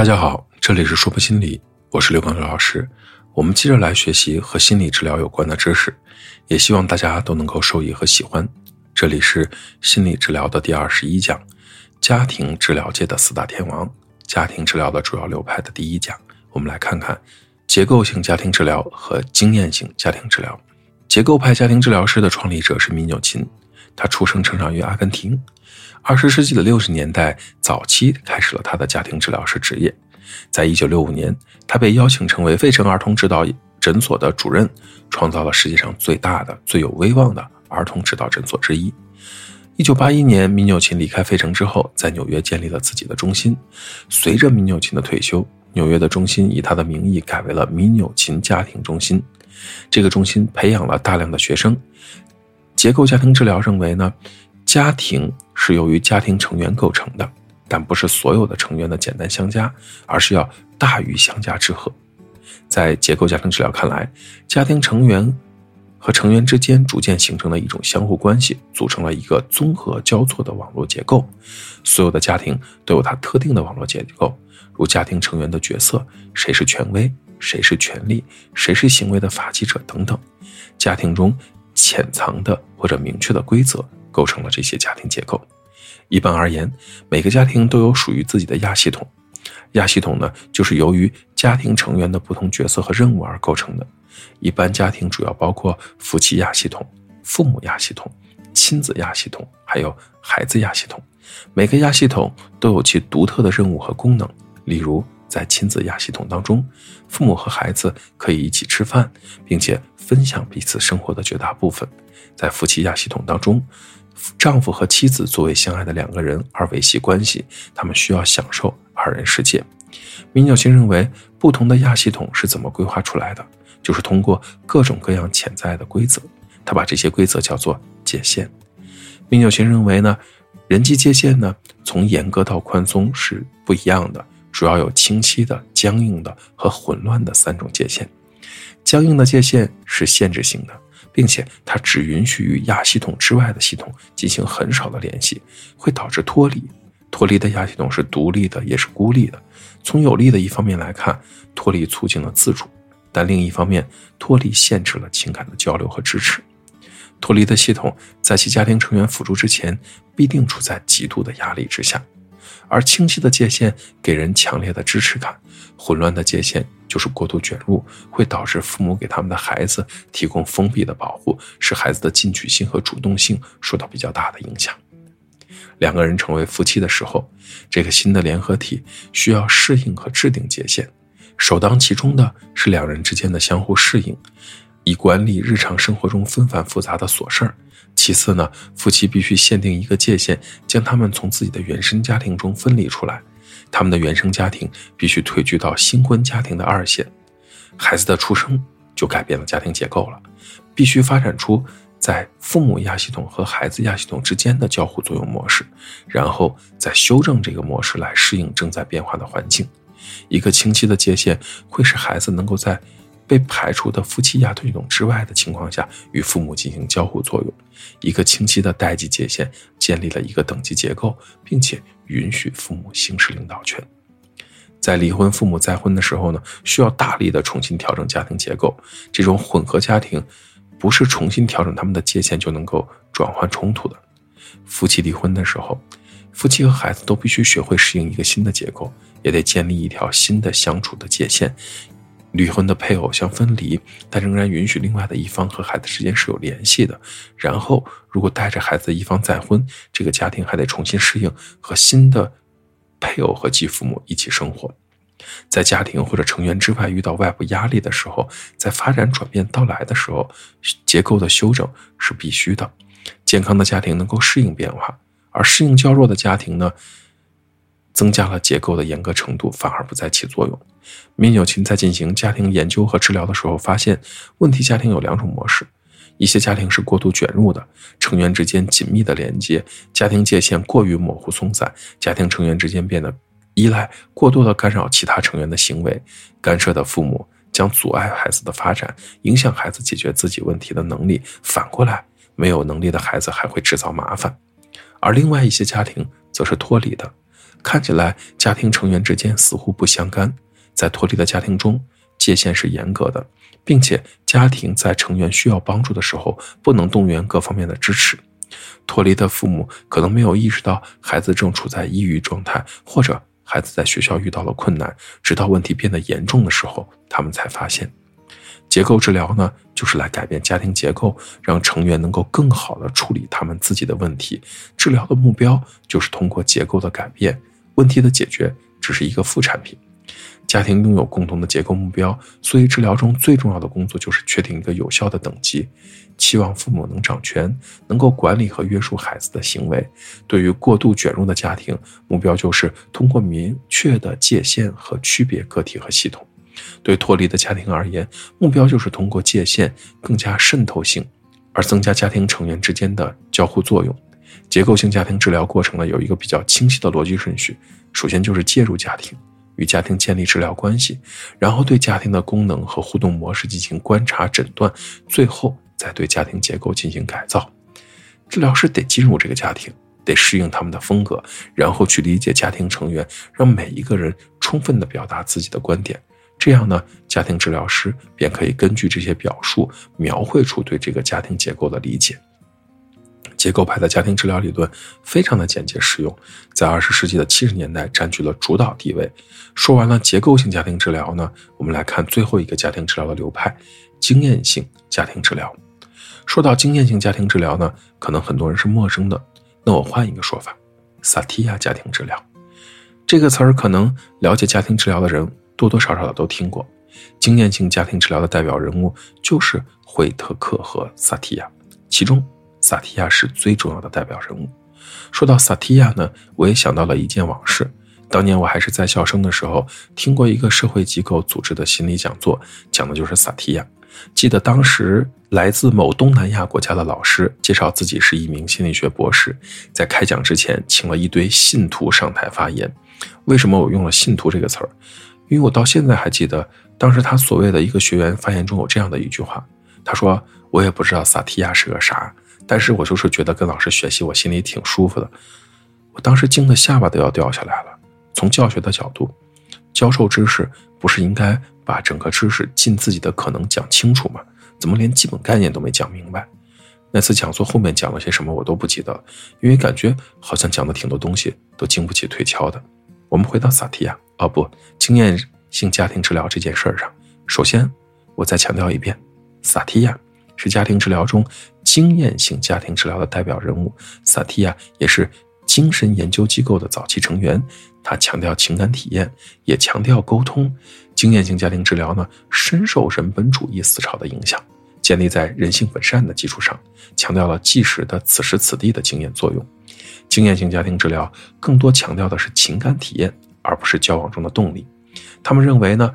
大家好，这里是说破心理，我是刘刚刘老师。我们接着来学习和心理治疗有关的知识，也希望大家都能够受益和喜欢。这里是心理治疗的第二十一讲，家庭治疗界的四大天王，家庭治疗的主要流派的第一讲。我们来看看结构性家庭治疗和经验性家庭治疗。结构派家庭治疗师的创立者是米纽钦，他出生成长于阿根廷，二十世纪的六十年代早期开始了他的家庭治疗师职业。在一九六五年，他被邀请成为费城儿童指导诊所的主任，创造了世界上最大的、最有威望的儿童指导诊所之一。一九八一年，米纽琴离开费城之后，在纽约建立了自己的中心。随着米纽琴的退休，纽约的中心以他的名义改为了米纽琴家庭中心。这个中心培养了大量的学生。结构家庭治疗认为呢，家庭是由于家庭成员构成的。但不是所有的成员的简单相加，而是要大于相加之和。在结构家庭治疗看来，家庭成员和成员之间逐渐形成了一种相互关系，组成了一个综合交错的网络结构。所有的家庭都有它特定的网络结构，如家庭成员的角色，谁是权威，谁是权力，谁是行为的发起者等等。家庭中潜藏的或者明确的规则，构成了这些家庭结构。一般而言，每个家庭都有属于自己的亚系统。亚系统呢，就是由于家庭成员的不同角色和任务而构成的。一般家庭主要包括夫妻亚系统、父母亚系统、亲子亚系统，还有孩子亚系统。每个亚系统都有其独特的任务和功能。例如，在亲子亚系统当中，父母和孩子可以一起吃饭，并且分享彼此生活的绝大部分。在夫妻亚系统当中，丈夫和妻子作为相爱的两个人而维系关系，他们需要享受二人世界。米纽钦认为，不同的亚系统是怎么规划出来的？就是通过各种各样潜在的规则，他把这些规则叫做界限。米纽钦认为呢，人际界限呢，从严格到宽松是不一样的，主要有清晰的、僵硬的和混乱的三种界限。僵硬的界限是限制性的。并且它只允许与亚系统之外的系统进行很少的联系，会导致脱离。脱离的亚系统是独立的，也是孤立的。从有利的一方面来看，脱离促进了自主；但另一方面，脱离限制了情感的交流和支持。脱离的系统在其家庭成员辅助之前，必定处在极度的压力之下。而清晰的界限给人强烈的支持感，混乱的界限就是过度卷入，会导致父母给他们的孩子提供封闭的保护，使孩子的进取心和主动性受到比较大的影响。两个人成为夫妻的时候，这个新的联合体需要适应和制定界限，首当其冲的是两人之间的相互适应，以管理日常生活中纷繁复杂的琐事儿。其次呢，夫妻必须限定一个界限，将他们从自己的原生家庭中分离出来。他们的原生家庭必须退居到新婚家庭的二线。孩子的出生就改变了家庭结构了，必须发展出在父母亚系统和孩子亚系统之间的交互作用模式，然后再修正这个模式来适应正在变化的环境。一个清晰的界限会使孩子能够在。被排除的夫妻亚系统之外的情况下，与父母进行交互作用。一个清晰的代际界限建立了一个等级结构，并且允许父母行使领导权。在离婚父母再婚的时候呢，需要大力的重新调整家庭结构。这种混合家庭不是重新调整他们的界限就能够转换冲突的。夫妻离婚的时候，夫妻和孩子都必须学会适应一个新的结构，也得建立一条新的相处的界限。离婚的配偶相分离，但仍然允许另外的一方和孩子之间是有联系的。然后，如果带着孩子的一方再婚，这个家庭还得重新适应和新的配偶和继父母一起生活。在家庭或者成员之外遇到外部压力的时候，在发展转变到来的时候，结构的修整是必须的。健康的家庭能够适应变化，而适应较弱的家庭呢？增加了结构的严格程度，反而不再起作用。米纽琴在进行家庭研究和治疗的时候，发现问题家庭有两种模式：一些家庭是过度卷入的，成员之间紧密的连接，家庭界限过于模糊松散，家庭成员之间变得依赖，过多的干扰其他成员的行为，干涉的父母将阻碍孩子的发展，影响孩子解决自己问题的能力。反过来，没有能力的孩子还会制造麻烦。而另外一些家庭则是脱离的。看起来家庭成员之间似乎不相干。在脱离的家庭中，界限是严格的，并且家庭在成员需要帮助的时候，不能动员各方面的支持。脱离的父母可能没有意识到孩子正处在抑郁状态，或者孩子在学校遇到了困难，直到问题变得严重的时候，他们才发现。结构治疗呢，就是来改变家庭结构，让成员能够更好的处理他们自己的问题。治疗的目标就是通过结构的改变，问题的解决只是一个副产品。家庭拥有共同的结构目标，所以治疗中最重要的工作就是确定一个有效的等级，期望父母能掌权，能够管理和约束孩子的行为。对于过度卷入的家庭，目标就是通过明确的界限和区别个体和系统。对脱离的家庭而言，目标就是通过界限更加渗透性，而增加家庭成员之间的交互作用。结构性家庭治疗过程呢，有一个比较清晰的逻辑顺序，首先就是介入家庭。与家庭建立治疗关系，然后对家庭的功能和互动模式进行观察诊断，最后再对家庭结构进行改造。治疗师得进入这个家庭，得适应他们的风格，然后去理解家庭成员，让每一个人充分的表达自己的观点。这样呢，家庭治疗师便可以根据这些表述，描绘出对这个家庭结构的理解。结构派的家庭治疗理论非常的简洁实用，在二十世纪的七十年代占据了主导地位。说完了结构性家庭治疗呢，我们来看最后一个家庭治疗的流派——经验性家庭治疗。说到经验性家庭治疗呢，可能很多人是陌生的。那我换一个说法，萨提亚家庭治疗这个词儿，可能了解家庭治疗的人多多少少的都听过。经验性家庭治疗的代表人物就是惠特克和萨提亚，其中。萨提亚是最重要的代表人物。说到萨提亚呢，我也想到了一件往事。当年我还是在校生的时候，听过一个社会机构组织的心理讲座，讲的就是萨提亚。记得当时来自某东南亚国家的老师介绍自己是一名心理学博士，在开讲之前请了一堆信徒上台发言。为什么我用了“信徒”这个词儿？因为我到现在还记得，当时他所谓的一个学员发言中有这样的一句话，他说：“我也不知道萨提亚是个啥。”但是我就是觉得跟老师学习，我心里挺舒服的。我当时惊得下巴都要掉下来了。从教学的角度，教授知识不是应该把整个知识尽自己的可能讲清楚吗？怎么连基本概念都没讲明白？那次讲座后面讲了些什么我都不记得了，因为感觉好像讲的挺多东西都经不起推敲的。我们回到萨提亚，哦不，经验性家庭治疗这件事儿上，首先我再强调一遍，萨提亚是家庭治疗中。经验性家庭治疗的代表人物萨提亚也是精神研究机构的早期成员，他强调情感体验，也强调沟通。经验性家庭治疗呢，深受人本主义思潮的影响，建立在人性本善的基础上，强调了即时的此时此地的经验作用。经验性家庭治疗更多强调的是情感体验，而不是交往中的动力。他们认为呢。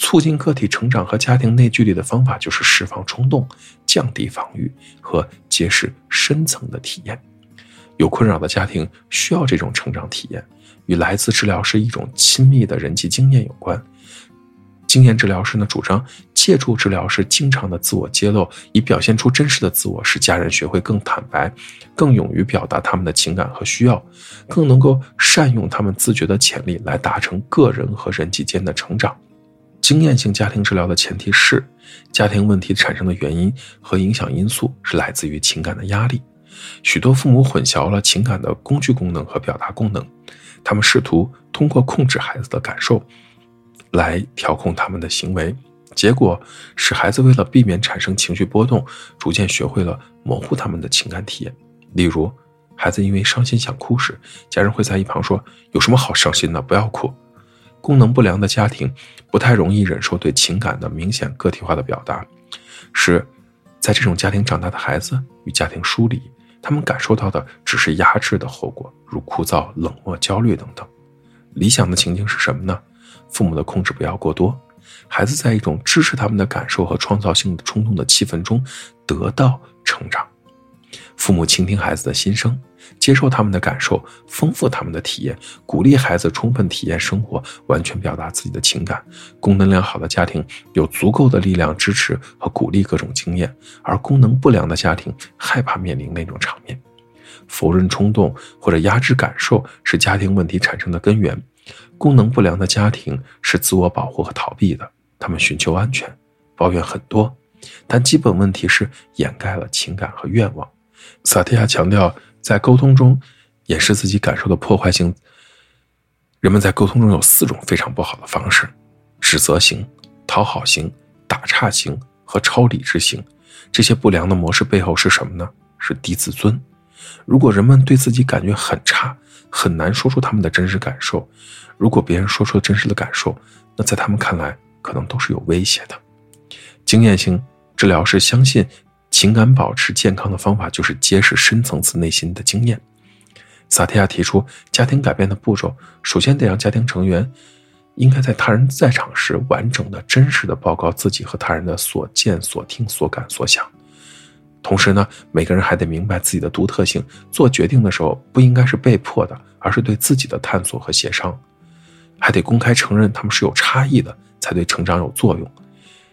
促进个体成长和家庭内聚力的方法就是释放冲动、降低防御和揭示深层的体验。有困扰的家庭需要这种成长体验，与来自治疗师一种亲密的人际经验有关。经验治疗师呢，主张借助治疗师经常的自我揭露，以表现出真实的自我，使家人学会更坦白、更勇于表达他们的情感和需要，更能够善用他们自觉的潜力来达成个人和人际间的成长。经验性家庭治疗的前提是，家庭问题产生的原因和影响因素是来自于情感的压力。许多父母混淆了情感的工具功能和表达功能，他们试图通过控制孩子的感受，来调控他们的行为，结果使孩子为了避免产生情绪波动，逐渐学会了模糊他们的情感体验。例如，孩子因为伤心想哭时，家人会在一旁说：“有什么好伤心的？不要哭。”功能不良的家庭不太容易忍受对情感的明显个体化的表达，使在这种家庭长大的孩子与家庭疏离，他们感受到的只是压制的后果，如枯燥、冷漠、焦虑等等。理想的情境是什么呢？父母的控制不要过多，孩子在一种支持他们的感受和创造性的冲动的气氛中得到成长。父母倾听孩子的心声，接受他们的感受，丰富他们的体验，鼓励孩子充分体验生活，完全表达自己的情感。功能良好的家庭有足够的力量支持和鼓励各种经验，而功能不良的家庭害怕面临那种场面。否认冲动或者压制感受是家庭问题产生的根源。功能不良的家庭是自我保护和逃避的，他们寻求安全，抱怨很多，但基本问题是掩盖了情感和愿望。萨提亚强调，在沟通中掩饰自己感受的破坏性。人们在沟通中有四种非常不好的方式：指责型、讨好型、打岔型和超理智型。这些不良的模式背后是什么呢？是低自尊。如果人们对自己感觉很差，很难说出他们的真实感受。如果别人说出了真实的感受，那在他们看来可能都是有威胁的。经验性治疗是相信，情感保持健康的方法就是揭示深层次内心的经验。萨提亚提出，家庭改变的步骤，首先得让家庭成员应该在他人在场时，完整的、真实的报告自己和他人的所见、所听、所感、所想。同时呢，每个人还得明白自己的独特性，做决定的时候不应该是被迫的，而是对自己的探索和协商。还得公开承认他们是有差异的，才对成长有作用。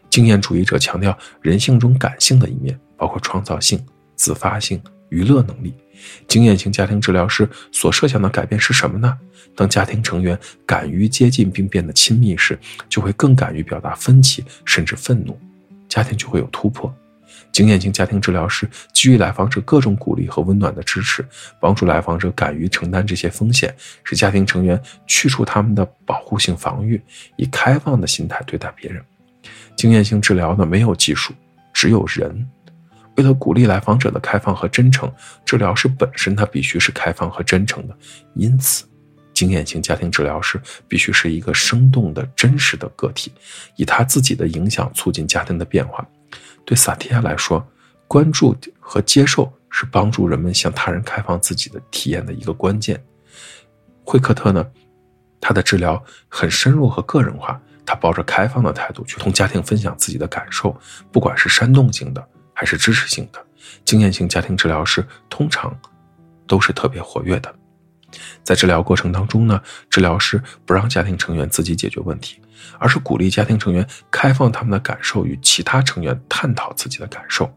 经验主义者强调人性中感性的一面，包括创造性、自发性、娱乐能力。经验型家庭治疗师所设想的改变是什么呢？当家庭成员敢于接近并变得亲密时，就会更敢于表达分歧，甚至愤怒，家庭就会有突破。经验型家庭治疗师给予来访者各种鼓励和温暖的支持，帮助来访者敢于承担这些风险，使家庭成员去除他们的保护性防御，以开放的心态对待别人。经验性治疗呢，没有技术，只有人。为了鼓励来访者的开放和真诚，治疗师本身他必须是开放和真诚的。因此，经验型家庭治疗师必须是一个生动的真实的个体，以他自己的影响促进家庭的变化。对萨提亚来说，关注和接受是帮助人们向他人开放自己的体验的一个关键。惠克特呢，他的治疗很深入和个人化，他抱着开放的态度去同家庭分享自己的感受，不管是煽动性的。还是支持性的经验性家庭治疗师通常都是特别活跃的。在治疗过程当中呢，治疗师不让家庭成员自己解决问题，而是鼓励家庭成员开放他们的感受，与其他成员探讨自己的感受。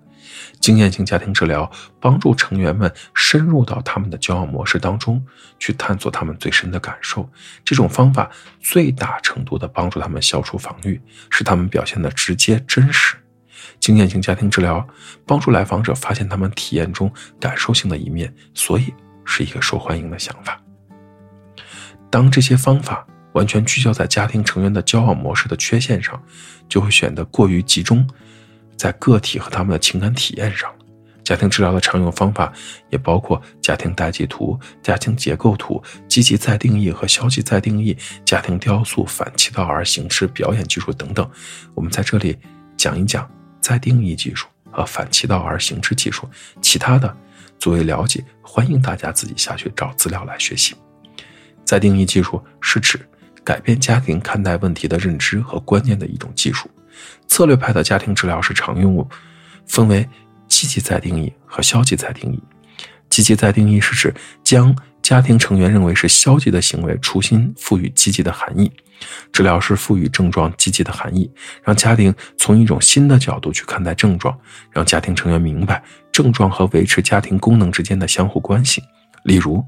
经验性家庭治疗帮助成员们深入到他们的交往模式当中去探索他们最深的感受。这种方法最大程度的帮助他们消除防御，使他们表现的直接真实。经验性家庭治疗帮助来访者发现他们体验中感受性的一面，所以是一个受欢迎的想法。当这些方法完全聚焦在家庭成员的交往模式的缺陷上，就会显得过于集中在个体和他们的情感体验上。家庭治疗的常用方法也包括家庭代际图、家庭结构图、积极再定义和消极再定义、家庭雕塑、反其道而行之表演技术等等。我们在这里讲一讲。再定义技术和反其道而行之技术，其他的作为了解，欢迎大家自己下去找资料来学习。再定义技术是指改变家庭看待问题的认知和观念的一种技术。策略派的家庭治疗是常用，分为积极再定义和消极再定义。积极再定义是指将家庭成员认为是消极的行为，重新赋予积极的含义。治疗师赋予症状积极的含义，让家庭从一种新的角度去看待症状，让家庭成员明白症状和维持家庭功能之间的相互关系。例如，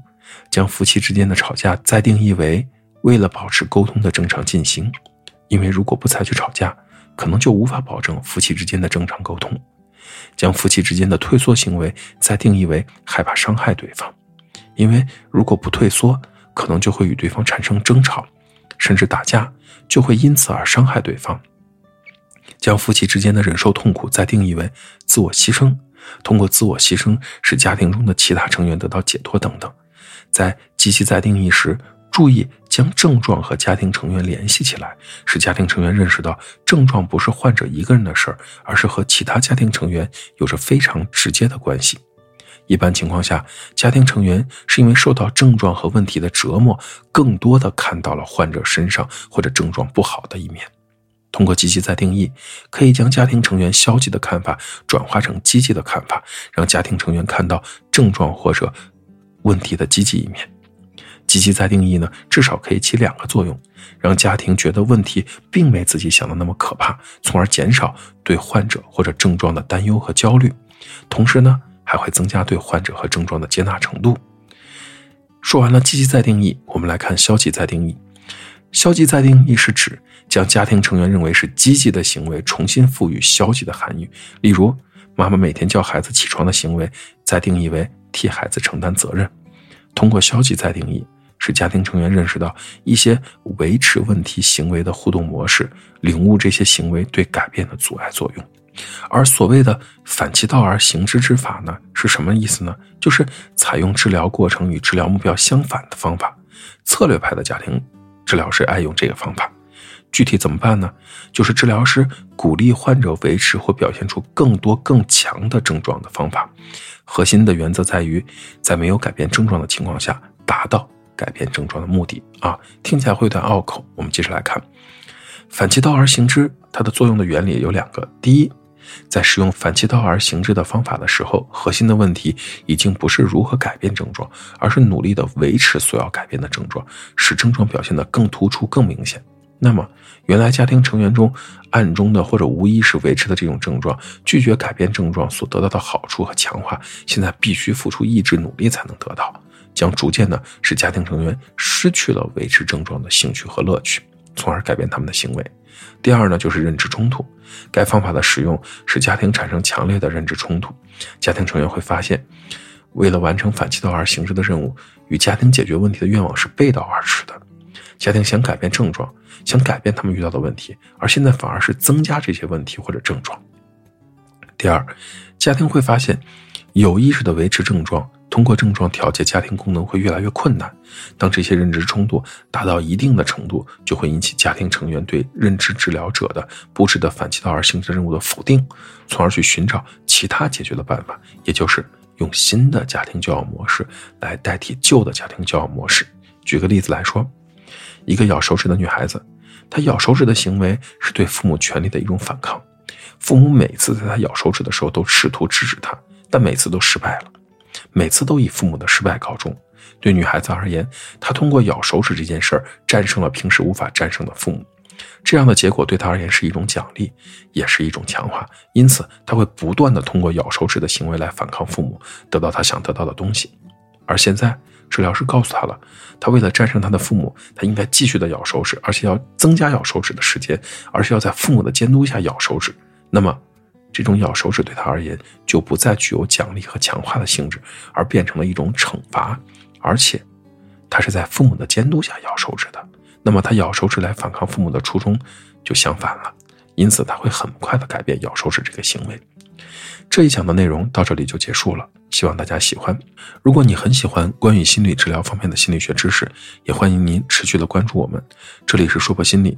将夫妻之间的吵架再定义为为了保持沟通的正常进行，因为如果不采取吵架，可能就无法保证夫妻之间的正常沟通。将夫妻之间的退缩行为再定义为害怕伤害对方，因为如果不退缩，可能就会与对方产生争吵。甚至打架就会因此而伤害对方。将夫妻之间的忍受痛苦再定义为自我牺牲，通过自我牺牲使家庭中的其他成员得到解脱等等。在积极再定义时，注意将症状和家庭成员联系起来，使家庭成员认识到症状不是患者一个人的事儿，而是和其他家庭成员有着非常直接的关系。一般情况下，家庭成员是因为受到症状和问题的折磨，更多的看到了患者身上或者症状不好的一面。通过积极再定义，可以将家庭成员消极的看法转化成积极的看法，让家庭成员看到症状或者问题的积极一面。积极再定义呢，至少可以起两个作用：让家庭觉得问题并没自己想的那么可怕，从而减少对患者或者症状的担忧和焦虑；同时呢。还会增加对患者和症状的接纳程度。说完了积极再定义，我们来看消极再定义。消极再定义是指将家庭成员认为是积极的行为重新赋予消极的含义。例如，妈妈每天叫孩子起床的行为，再定义为替孩子承担责任。通过消极再定义，使家庭成员认识到一些维持问题行为的互动模式，领悟这些行为对改变的阻碍作用。而所谓的反其道而行之之法呢，是什么意思呢？就是采用治疗过程与治疗目标相反的方法。策略派的家庭治疗师爱用这个方法。具体怎么办呢？就是治疗师鼓励患者维持或表现出更多更强的症状的方法。核心的原则在于，在没有改变症状的情况下，达到改变症状的目的。啊，听起来会有点拗口。我们接着来看，反其道而行之，它的作用的原理有两个。第一，在使用反其道而行之的方法的时候，核心的问题已经不是如何改变症状，而是努力的维持所要改变的症状，使症状表现得更突出、更明显。那么，原来家庭成员中暗中的或者无意识维持的这种症状，拒绝改变症状所得到的好处和强化，现在必须付出意志努力才能得到，将逐渐的使家庭成员失去了维持症状的兴趣和乐趣，从而改变他们的行为。第二呢，就是认知冲突。该方法的使用使家庭产生强烈的认知冲突，家庭成员会发现，为了完成反其道而行之的任务，与家庭解决问题的愿望是背道而驰的。家庭想改变症状，想改变他们遇到的问题，而现在反而是增加这些问题或者症状。第二，家庭会发现，有意识的维持症状，通过症状调节家庭功能会越来越困难。当这些认知冲突达到一定的程度，就会引起家庭成员对认知治疗者的布置的反其道而行之任务的否定，从而去寻找其他解决的办法，也就是用新的家庭教养模式来代替旧的家庭教养模式。举个例子来说。一个咬手指的女孩子，她咬手指的行为是对父母权利的一种反抗。父母每次在她咬手指的时候都试图制止她，但每次都失败了，每次都以父母的失败告终。对女孩子而言，她通过咬手指这件事儿战胜了平时无法战胜的父母。这样的结果对她而言是一种奖励，也是一种强化。因此，她会不断的通过咬手指的行为来反抗父母，得到她想得到的东西。而现在，治疗师告诉她了，她为了战胜她的父母，她应该继续的咬手指，而且要增加咬手指的时间，而是要在父母的监督下咬手指。那么，这种咬手指对他而言就不再具有奖励和强化的性质，而变成了一种惩罚。而且，他是在父母的监督下咬手指的。那么，他咬手指来反抗父母的初衷就相反了。因此，他会很快的改变咬手指这个行为。这一讲的内容到这里就结束了。希望大家喜欢。如果你很喜欢关于心理治疗方面的心理学知识，也欢迎您持续的关注我们。这里是说破心理，